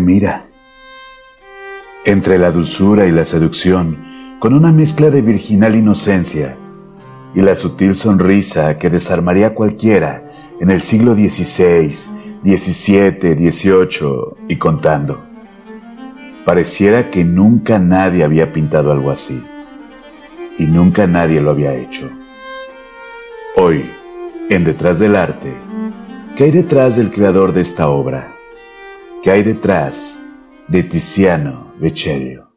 Mira. Entre la dulzura y la seducción, con una mezcla de virginal inocencia y la sutil sonrisa que desarmaría a cualquiera en el siglo XVI, XVII, XVIII y contando. Pareciera que nunca nadie había pintado algo así y nunca nadie lo había hecho. Hoy, en Detrás del Arte, ¿qué hay detrás del creador de esta obra? ¿Qué hay detrás de Tiziano Vecellio?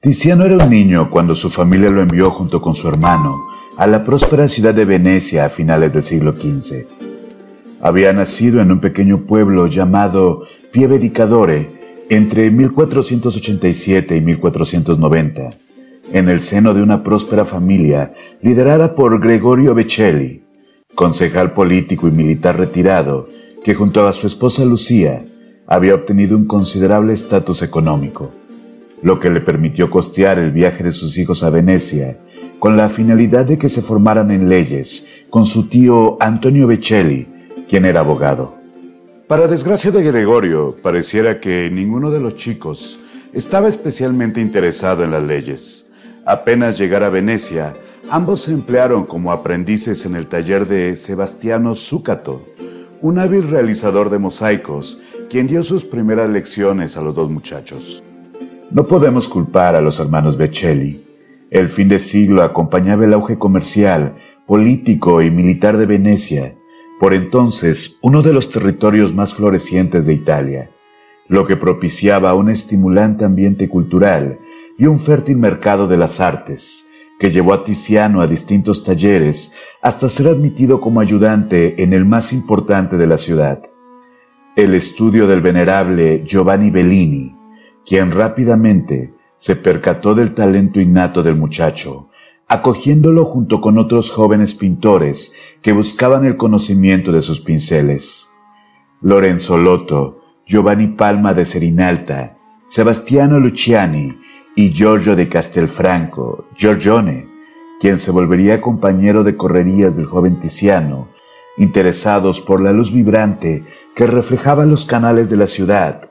Tiziano era un niño cuando su familia lo envió junto con su hermano a la próspera ciudad de Venecia a finales del siglo XV. Había nacido en un pequeño pueblo llamado Pieve entre 1487 y 1490, en el seno de una próspera familia liderada por Gregorio Becelli, concejal político y militar retirado que junto a su esposa Lucía había obtenido un considerable estatus económico lo que le permitió costear el viaje de sus hijos a Venecia, con la finalidad de que se formaran en leyes con su tío Antonio Becelli, quien era abogado. Para desgracia de Gregorio, pareciera que ninguno de los chicos estaba especialmente interesado en las leyes. Apenas llegar a Venecia, ambos se emplearon como aprendices en el taller de Sebastiano Zúcato, un hábil realizador de mosaicos, quien dio sus primeras lecciones a los dos muchachos. No podemos culpar a los hermanos Becelli. El fin de siglo acompañaba el auge comercial, político y militar de Venecia, por entonces uno de los territorios más florecientes de Italia, lo que propiciaba un estimulante ambiente cultural y un fértil mercado de las artes, que llevó a Tiziano a distintos talleres hasta ser admitido como ayudante en el más importante de la ciudad, el estudio del venerable Giovanni Bellini, quien rápidamente se percató del talento innato del muchacho, acogiéndolo junto con otros jóvenes pintores que buscaban el conocimiento de sus pinceles. Lorenzo Lotto, Giovanni Palma de Serinalta, Sebastiano Luciani y Giorgio de Castelfranco, Giorgione, quien se volvería compañero de correrías del joven Tiziano, interesados por la luz vibrante que reflejaba los canales de la ciudad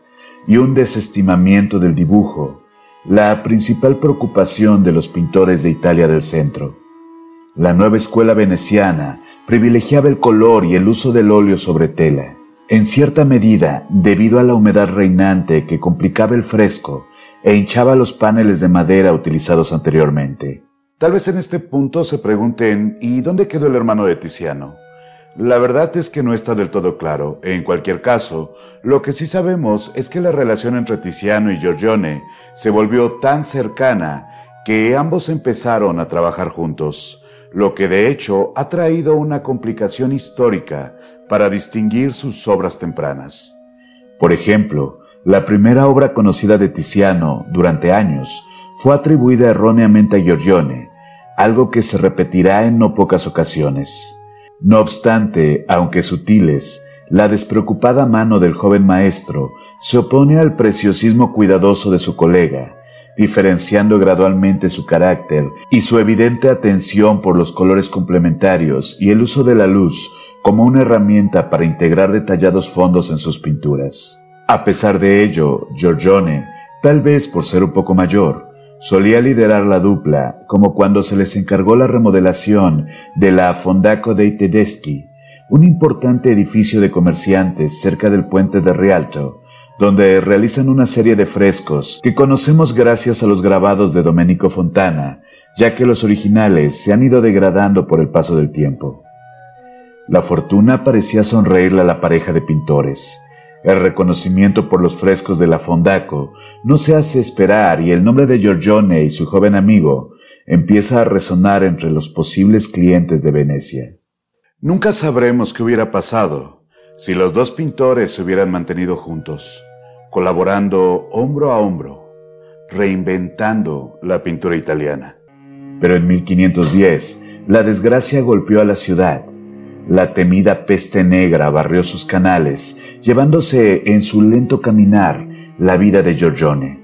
y un desestimamiento del dibujo, la principal preocupación de los pintores de Italia del centro. La nueva escuela veneciana privilegiaba el color y el uso del óleo sobre tela, en cierta medida debido a la humedad reinante que complicaba el fresco e hinchaba los paneles de madera utilizados anteriormente. Tal vez en este punto se pregunten, ¿y dónde quedó el hermano de Tiziano? La verdad es que no está del todo claro. En cualquier caso, lo que sí sabemos es que la relación entre Tiziano y Giorgione se volvió tan cercana que ambos empezaron a trabajar juntos, lo que de hecho ha traído una complicación histórica para distinguir sus obras tempranas. Por ejemplo, la primera obra conocida de Tiziano durante años fue atribuida erróneamente a Giorgione, algo que se repetirá en no pocas ocasiones. No obstante, aunque sutiles, la despreocupada mano del joven maestro se opone al preciosismo cuidadoso de su colega, diferenciando gradualmente su carácter y su evidente atención por los colores complementarios y el uso de la luz como una herramienta para integrar detallados fondos en sus pinturas. A pesar de ello, Giorgione, tal vez por ser un poco mayor, Solía liderar la dupla, como cuando se les encargó la remodelación de la Fondaco dei Tedeschi, un importante edificio de comerciantes cerca del puente de Rialto, donde realizan una serie de frescos que conocemos gracias a los grabados de Domenico Fontana, ya que los originales se han ido degradando por el paso del tiempo. La fortuna parecía sonreírle a la pareja de pintores, el reconocimiento por los frescos de la Fondaco no se hace esperar y el nombre de Giorgione y su joven amigo empieza a resonar entre los posibles clientes de Venecia. Nunca sabremos qué hubiera pasado si los dos pintores se hubieran mantenido juntos, colaborando hombro a hombro, reinventando la pintura italiana. Pero en 1510, la desgracia golpeó a la ciudad La temida peste negra barrió sus canales, llevándose en su lento caminar la vida de Giorgione.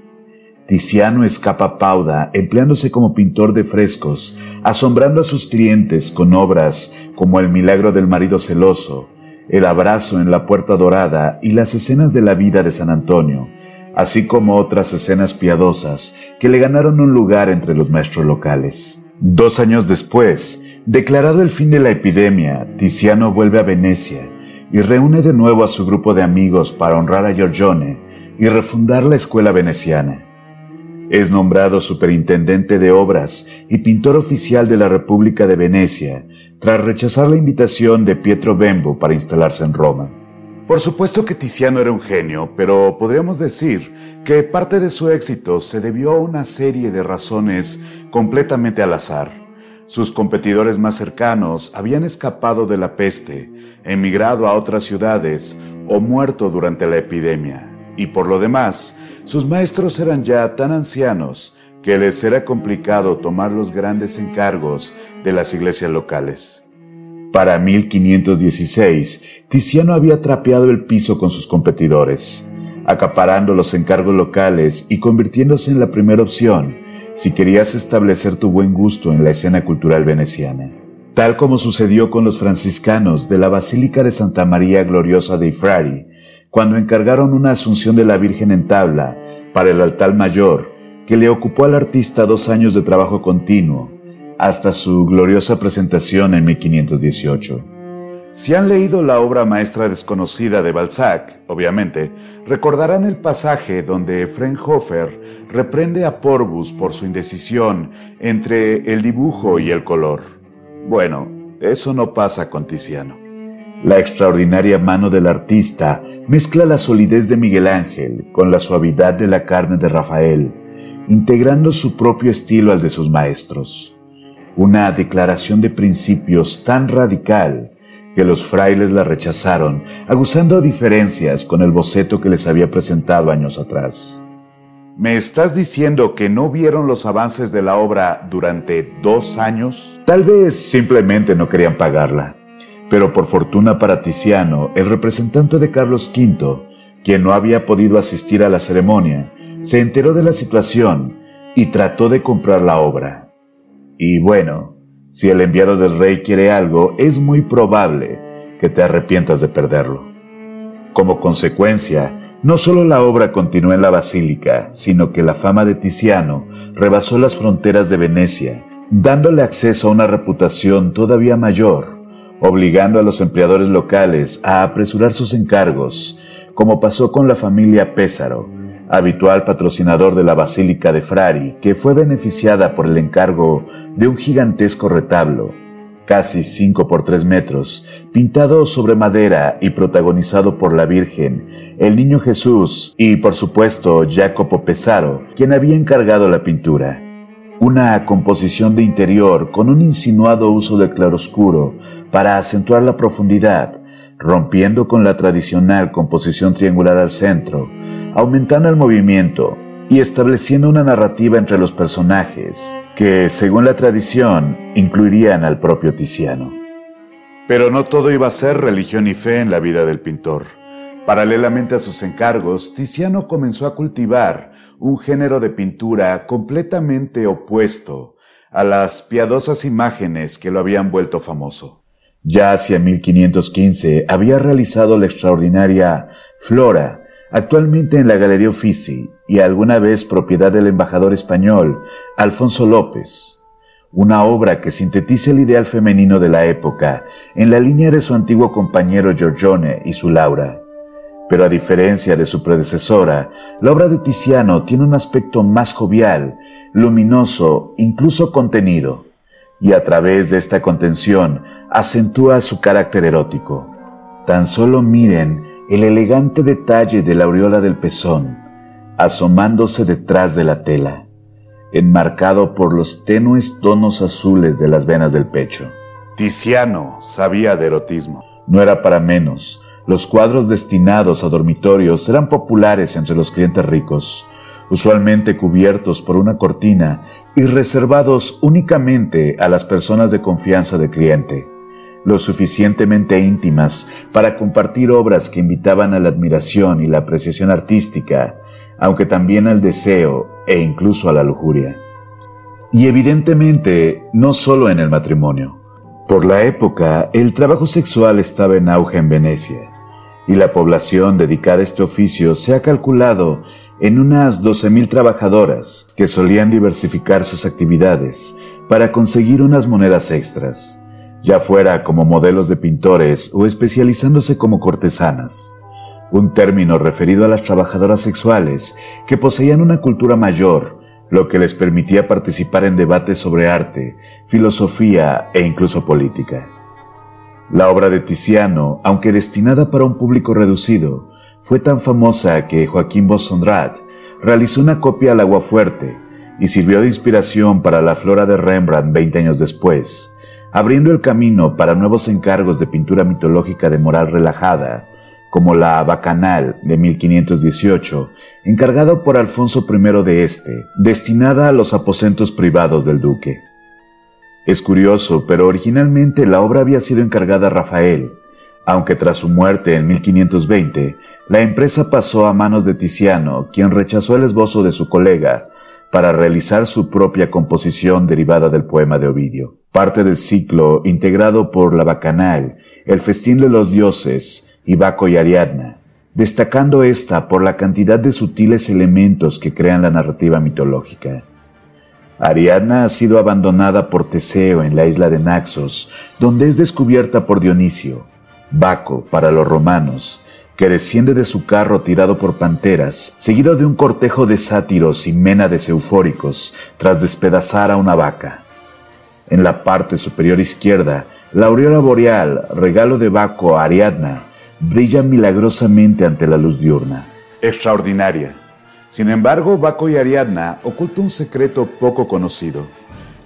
Tiziano escapa Pauda empleándose como pintor de frescos, asombrando a sus clientes con obras como El milagro del marido celoso, El abrazo en la puerta dorada y las escenas de la vida de San Antonio, así como otras escenas piadosas que le ganaron un lugar entre los maestros locales. Dos años después, declarado el fin de la epidemia, Tiziano vuelve a Venecia y reúne de nuevo a su grupo de amigos para honrar a Giorgione y refundar la escuela veneciana. Es nombrado superintendente de obras y pintor oficial de la República de Venecia, tras rechazar la invitación de Pietro Bembo para instalarse en Roma. Por supuesto que Tiziano era un genio, pero podríamos decir que parte de su éxito se debió a una serie de razones completamente al azar. Sus competidores más cercanos habían escapado de la peste, emigrado a otras ciudades o muerto durante la epidemia y por lo demás, sus maestros eran ya tan ancianos que les era complicado tomar los grandes encargos de las iglesias locales. Para 1516, Tiziano había trapeado el piso con sus competidores, acaparando los encargos locales y convirtiéndose en la primera opción si querías establecer tu buen gusto en la escena cultural veneciana. Tal como sucedió con los franciscanos de la Basílica de Santa María Gloriosa de Frari, cuando encargaron una asunción de la Virgen en tabla para el altar mayor, que le ocupó al artista dos años de trabajo continuo, hasta su gloriosa presentación en 1518. Si han leído la obra maestra desconocida de Balzac, obviamente, recordarán el pasaje donde Frenhofer reprende a Porbus por su indecisión entre el dibujo y el color. Bueno, eso no pasa con Tiziano. La extraordinaria mano del artista mezcla la solidez de Miguel Ángel con la suavidad de la carne de Rafael, integrando su propio estilo al de sus maestros. Una declaración de principios tan radical que los frailes la rechazaron, aguzando diferencias con el boceto que les había presentado años atrás. ¿Me estás diciendo que no vieron los avances de la obra durante dos años? Tal vez simplemente no querían pagarla. Pero por fortuna para Tiziano, el representante de Carlos V, quien no había podido asistir a la ceremonia, se enteró de la situación y trató de comprar la obra. Y bueno, si el enviado del rey quiere algo, es muy probable que te arrepientas de perderlo. Como consecuencia, no solo la obra continuó en la basílica, sino que la fama de Tiziano rebasó las fronteras de Venecia, dándole acceso a una reputación todavía mayor obligando a los empleadores locales a apresurar sus encargos, como pasó con la familia Pésaro, habitual patrocinador de la Basílica de Frari, que fue beneficiada por el encargo de un gigantesco retablo, casi 5 por 3 metros, pintado sobre madera y protagonizado por la Virgen, el Niño Jesús y, por supuesto, Jacopo Pesaro, quien había encargado la pintura. Una composición de interior con un insinuado uso del claroscuro para acentuar la profundidad, rompiendo con la tradicional composición triangular al centro, aumentando el movimiento y estableciendo una narrativa entre los personajes que, según la tradición, incluirían al propio Tiziano. Pero no todo iba a ser religión y fe en la vida del pintor. Paralelamente a sus encargos, Tiziano comenzó a cultivar un género de pintura completamente opuesto a las piadosas imágenes que lo habían vuelto famoso. Ya hacia 1515 había realizado la extraordinaria Flora, actualmente en la Galería Uffizi y alguna vez propiedad del embajador español Alfonso López, una obra que sintetiza el ideal femenino de la época en la línea de su antiguo compañero Giorgione y su Laura. Pero a diferencia de su predecesora, la obra de Tiziano tiene un aspecto más jovial, luminoso, incluso contenido y a través de esta contención acentúa su carácter erótico. Tan solo miren el elegante detalle de la aureola del pezón, asomándose detrás de la tela, enmarcado por los tenues tonos azules de las venas del pecho. Tiziano sabía de erotismo. No era para menos. Los cuadros destinados a dormitorios eran populares entre los clientes ricos, usualmente cubiertos por una cortina y reservados únicamente a las personas de confianza del cliente. Lo suficientemente íntimas para compartir obras que invitaban a la admiración y la apreciación artística, aunque también al deseo e incluso a la lujuria. Y evidentemente, no solo en el matrimonio. Por la época, el trabajo sexual estaba en auge en Venecia, y la población dedicada a este oficio se ha calculado en unas 12.000 trabajadoras que solían diversificar sus actividades para conseguir unas monedas extras, ya fuera como modelos de pintores o especializándose como cortesanas, un término referido a las trabajadoras sexuales que poseían una cultura mayor, lo que les permitía participar en debates sobre arte, filosofía e incluso política. La obra de Tiziano, aunque destinada para un público reducido, fue tan famosa que Joaquín Bossondrat realizó una copia al agua fuerte y sirvió de inspiración para la flora de Rembrandt 20 años después, abriendo el camino para nuevos encargos de pintura mitológica de moral relajada, como la Bacanal de 1518, encargado por Alfonso I de este, destinada a los aposentos privados del duque. Es curioso, pero originalmente la obra había sido encargada a Rafael, aunque tras su muerte en 1520, la empresa pasó a manos de Tiziano, quien rechazó el esbozo de su colega para realizar su propia composición derivada del poema de Ovidio, parte del ciclo integrado por la Bacanal, el Festín de los Dioses y Baco y Ariadna, destacando esta por la cantidad de sutiles elementos que crean la narrativa mitológica. Ariadna ha sido abandonada por Teseo en la isla de Naxos, donde es descubierta por Dionisio. Baco, para los romanos, que desciende de su carro tirado por panteras, seguido de un cortejo de sátiros y ménades eufóricos, tras despedazar a una vaca. En la parte superior izquierda, la aureola boreal, regalo de Baco a Ariadna, brilla milagrosamente ante la luz diurna. Extraordinaria. Sin embargo, Baco y Ariadna ocultan un secreto poco conocido.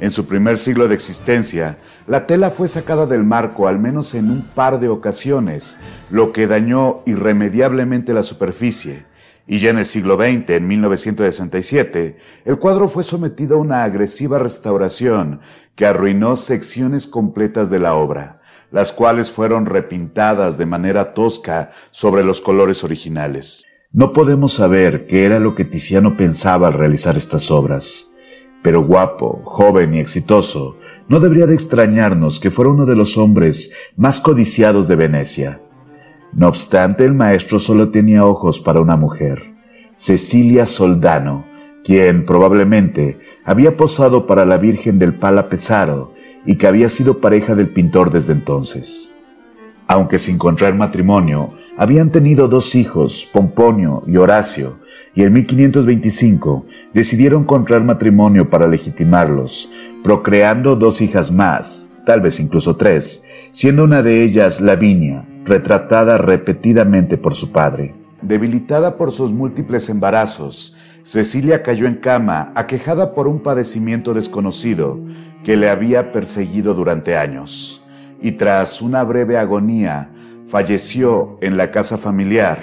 En su primer siglo de existencia, la tela fue sacada del marco al menos en un par de ocasiones, lo que dañó irremediablemente la superficie. Y ya en el siglo XX, en 1967, el cuadro fue sometido a una agresiva restauración que arruinó secciones completas de la obra, las cuales fueron repintadas de manera tosca sobre los colores originales. No podemos saber qué era lo que Tiziano pensaba al realizar estas obras, pero guapo, joven y exitoso, no debería de extrañarnos que fuera uno de los hombres más codiciados de Venecia. No obstante, el maestro solo tenía ojos para una mujer, Cecilia Soldano, quien probablemente había posado para la Virgen del Pala Pesaro y que había sido pareja del pintor desde entonces. Aunque sin contraer matrimonio, habían tenido dos hijos, Pomponio y Horacio, y en 1525 decidieron contraer matrimonio para legitimarlos, procreando dos hijas más, tal vez incluso tres, siendo una de ellas Lavinia, retratada repetidamente por su padre. Debilitada por sus múltiples embarazos, Cecilia cayó en cama, aquejada por un padecimiento desconocido que le había perseguido durante años, y tras una breve agonía, falleció en la casa familiar,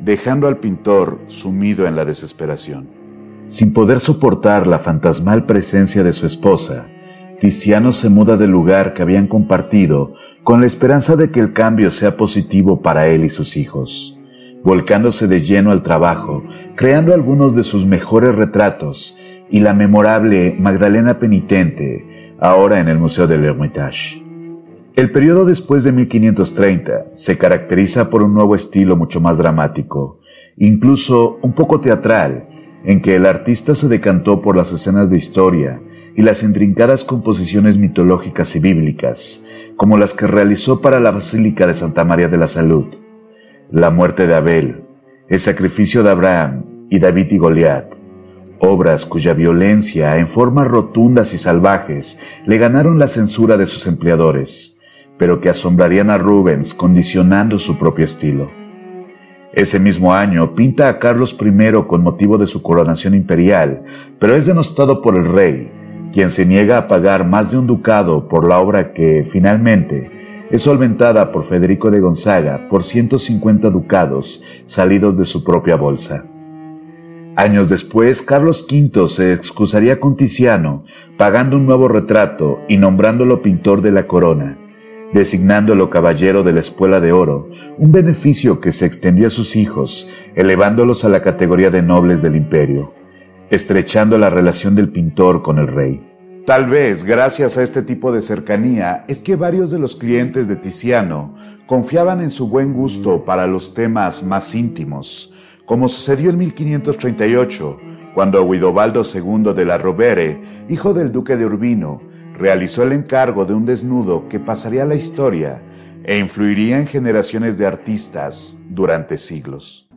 dejando al pintor sumido en la desesperación. Sin poder soportar la fantasmal presencia de su esposa, Tiziano se muda del lugar que habían compartido con la esperanza de que el cambio sea positivo para él y sus hijos, volcándose de lleno al trabajo, creando algunos de sus mejores retratos y la memorable Magdalena Penitente, ahora en el Museo del Hermitage. El periodo después de 1530 se caracteriza por un nuevo estilo mucho más dramático, incluso un poco teatral, en que el artista se decantó por las escenas de historia y las intrincadas composiciones mitológicas y bíblicas, como las que realizó para la Basílica de Santa María de la Salud, la muerte de Abel, el sacrificio de Abraham y David y Goliat, obras cuya violencia en formas rotundas y salvajes le ganaron la censura de sus empleadores, pero que asombrarían a Rubens condicionando su propio estilo. Ese mismo año pinta a Carlos I con motivo de su coronación imperial, pero es denostado por el rey, quien se niega a pagar más de un ducado por la obra que, finalmente, es solventada por Federico de Gonzaga por 150 ducados salidos de su propia bolsa. Años después, Carlos V se excusaría con Tiziano, pagando un nuevo retrato y nombrándolo pintor de la corona, designándolo caballero de la Espuela de Oro, un beneficio que se extendió a sus hijos, elevándolos a la categoría de nobles del imperio, estrechando la relación del pintor con el rey. Tal vez gracias a este tipo de cercanía es que varios de los clientes de Tiziano confiaban en su buen gusto para los temas más íntimos, como sucedió en 1538, cuando Guidobaldo II de la Rovere, hijo del duque de Urbino, realizó el encargo de un desnudo que pasaría a la historia e influiría en generaciones de artistas durante siglos.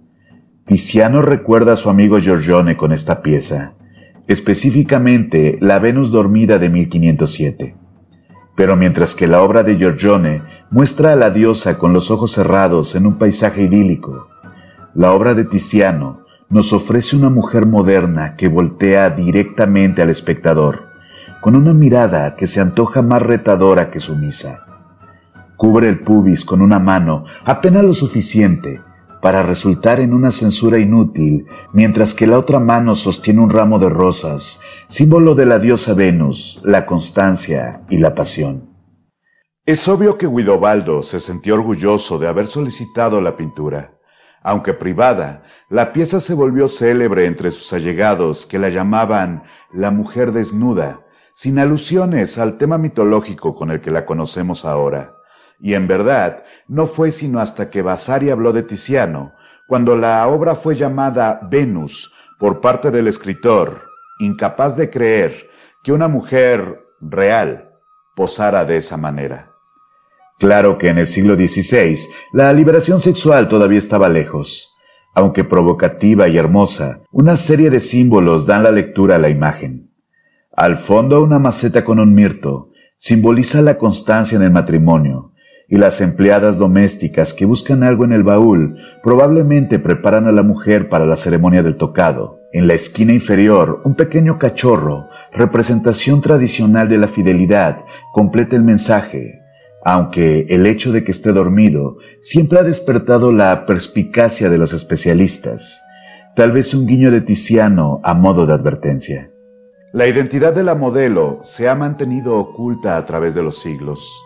Tiziano recuerda a su amigo Giorgione con esta pieza específicamente la Venus dormida de 1507. Pero mientras que la obra de Giorgione muestra a la diosa con los ojos cerrados en un paisaje idílico, la obra de Tiziano nos ofrece una mujer moderna que voltea directamente al espectador, con una mirada que se antoja más retadora que sumisa. Cubre el pubis con una mano apenas lo suficiente para resultar en una censura inútil, mientras que la otra mano sostiene un ramo de rosas, símbolo de la diosa Venus, la constancia y la pasión. Es obvio que Guidobaldo se sintió orgulloso de haber solicitado la pintura. Aunque privada, la pieza se volvió célebre entre sus allegados que la llamaban la mujer desnuda, sin alusiones al tema mitológico con el que la conocemos ahora. Y en verdad, no fue sino hasta que Vasari habló de Tiziano, cuando la obra fue llamada Venus por parte del escritor, incapaz de creer que una mujer real posara de esa manera. Claro que en el siglo XVI la liberación sexual todavía estaba lejos. Aunque provocativa y hermosa, una serie de símbolos dan la lectura a la imagen. Al fondo una maceta con un mirto simboliza la constancia en el matrimonio, y las empleadas domésticas que buscan algo en el baúl probablemente preparan a la mujer para la ceremonia del tocado. En la esquina inferior, un pequeño cachorro, representación tradicional de la fidelidad, completa el mensaje, aunque el hecho de que esté dormido siempre ha despertado la perspicacia de los especialistas, tal vez un guiño de Tiziano a modo de advertencia. La identidad de la modelo se ha mantenido oculta a través de los siglos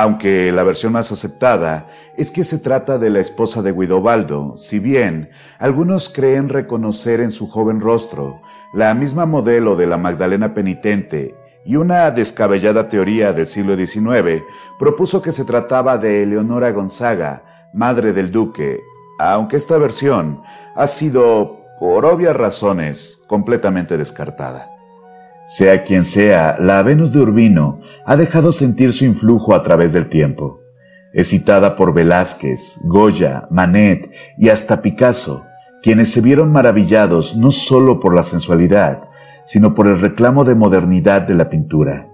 aunque la versión más aceptada es que se trata de la esposa de Guidobaldo, si bien algunos creen reconocer en su joven rostro la misma modelo de la Magdalena penitente y una descabellada teoría del siglo XIX propuso que se trataba de Eleonora Gonzaga, madre del duque, aunque esta versión ha sido, por obvias razones, completamente descartada. Sea quien sea, la Venus de Urbino ha dejado sentir su influjo a través del tiempo. Es citada por Velázquez, Goya, Manet y hasta Picasso, quienes se vieron maravillados no solo por la sensualidad, sino por el reclamo de modernidad de la pintura.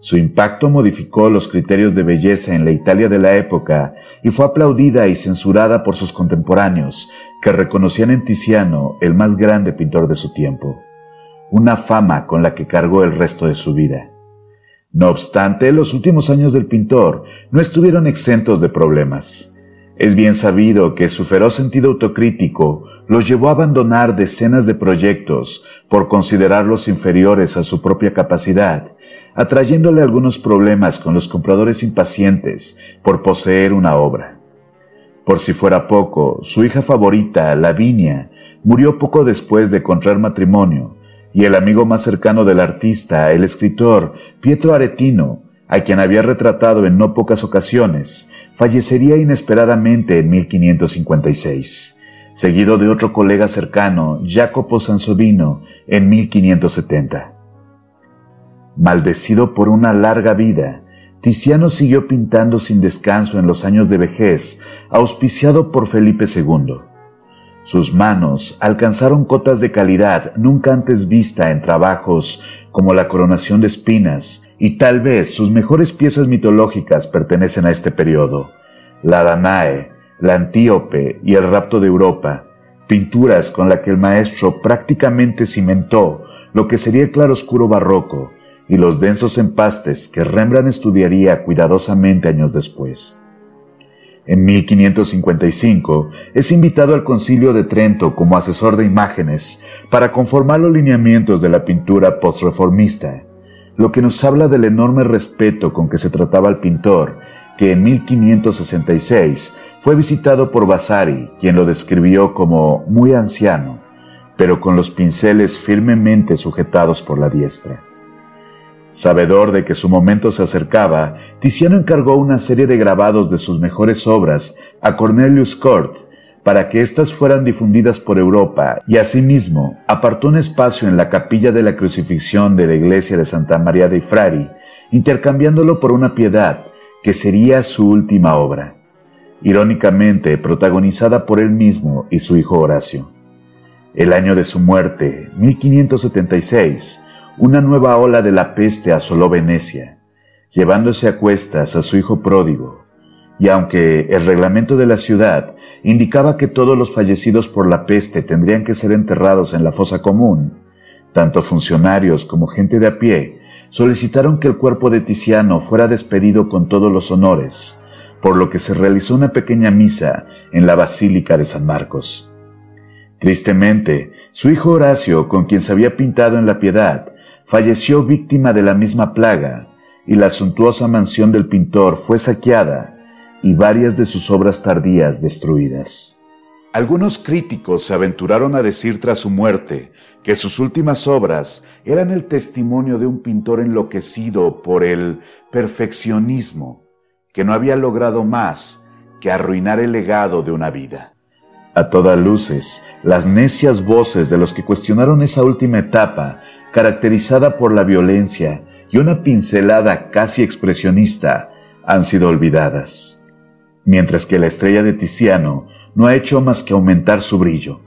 Su impacto modificó los criterios de belleza en la Italia de la época y fue aplaudida y censurada por sus contemporáneos, que reconocían en Tiziano el más grande pintor de su tiempo una fama con la que cargó el resto de su vida. No obstante, los últimos años del pintor no estuvieron exentos de problemas. Es bien sabido que su feroz sentido autocrítico los llevó a abandonar decenas de proyectos por considerarlos inferiores a su propia capacidad, atrayéndole algunos problemas con los compradores impacientes por poseer una obra. Por si fuera poco, su hija favorita, Lavinia, murió poco después de contraer matrimonio, y el amigo más cercano del artista, el escritor Pietro Aretino, a quien había retratado en no pocas ocasiones, fallecería inesperadamente en 1556, seguido de otro colega cercano, Jacopo Sansovino, en 1570. Maldecido por una larga vida, Tiziano siguió pintando sin descanso en los años de vejez, auspiciado por Felipe II. Sus manos alcanzaron cotas de calidad nunca antes vista en trabajos como la coronación de espinas, y tal vez sus mejores piezas mitológicas pertenecen a este periodo. La Danae, la Antíope y el rapto de Europa, pinturas con las que el maestro prácticamente cimentó lo que sería el claroscuro barroco y los densos empastes que Rembrandt estudiaría cuidadosamente años después. En 1555 es invitado al Concilio de Trento como asesor de imágenes para conformar los lineamientos de la pintura postreformista, lo que nos habla del enorme respeto con que se trataba al pintor, que en 1566 fue visitado por Vasari, quien lo describió como muy anciano, pero con los pinceles firmemente sujetados por la diestra. Sabedor de que su momento se acercaba, Tiziano encargó una serie de grabados de sus mejores obras a Cornelius Cort para que éstas fueran difundidas por Europa y asimismo apartó un espacio en la capilla de la crucifixión de la iglesia de Santa María de Frari, intercambiándolo por una piedad que sería su última obra, irónicamente protagonizada por él mismo y su hijo Horacio. El año de su muerte, 1576, una nueva ola de la peste asoló Venecia, llevándose a cuestas a su hijo pródigo, y aunque el reglamento de la ciudad indicaba que todos los fallecidos por la peste tendrían que ser enterrados en la fosa común, tanto funcionarios como gente de a pie solicitaron que el cuerpo de Tiziano fuera despedido con todos los honores, por lo que se realizó una pequeña misa en la Basílica de San Marcos. Tristemente, su hijo Horacio, con quien se había pintado en la piedad, falleció víctima de la misma plaga, y la suntuosa mansión del pintor fue saqueada y varias de sus obras tardías destruidas. Algunos críticos se aventuraron a decir tras su muerte que sus últimas obras eran el testimonio de un pintor enloquecido por el perfeccionismo, que no había logrado más que arruinar el legado de una vida. A todas luces, las necias voces de los que cuestionaron esa última etapa caracterizada por la violencia y una pincelada casi expresionista, han sido olvidadas, mientras que la estrella de Tiziano no ha hecho más que aumentar su brillo.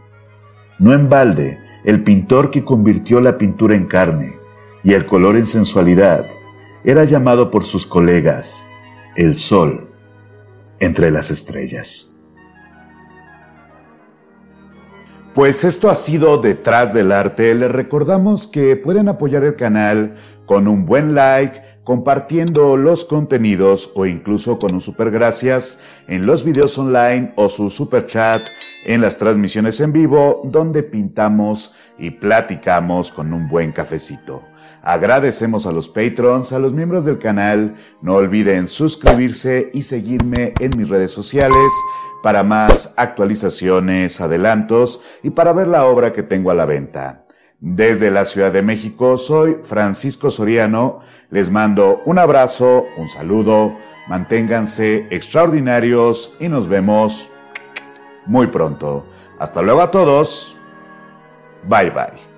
No en balde, el pintor que convirtió la pintura en carne y el color en sensualidad era llamado por sus colegas el sol entre las estrellas. Pues esto ha sido Detrás del Arte. Les recordamos que pueden apoyar el canal con un buen like, compartiendo los contenidos o incluso con un super gracias en los videos online o su super chat en las transmisiones en vivo donde pintamos y platicamos con un buen cafecito. Agradecemos a los patrons, a los miembros del canal. No olviden suscribirse y seguirme en mis redes sociales para más actualizaciones, adelantos y para ver la obra que tengo a la venta. Desde la Ciudad de México soy Francisco Soriano, les mando un abrazo, un saludo, manténganse extraordinarios y nos vemos muy pronto. Hasta luego a todos, bye bye.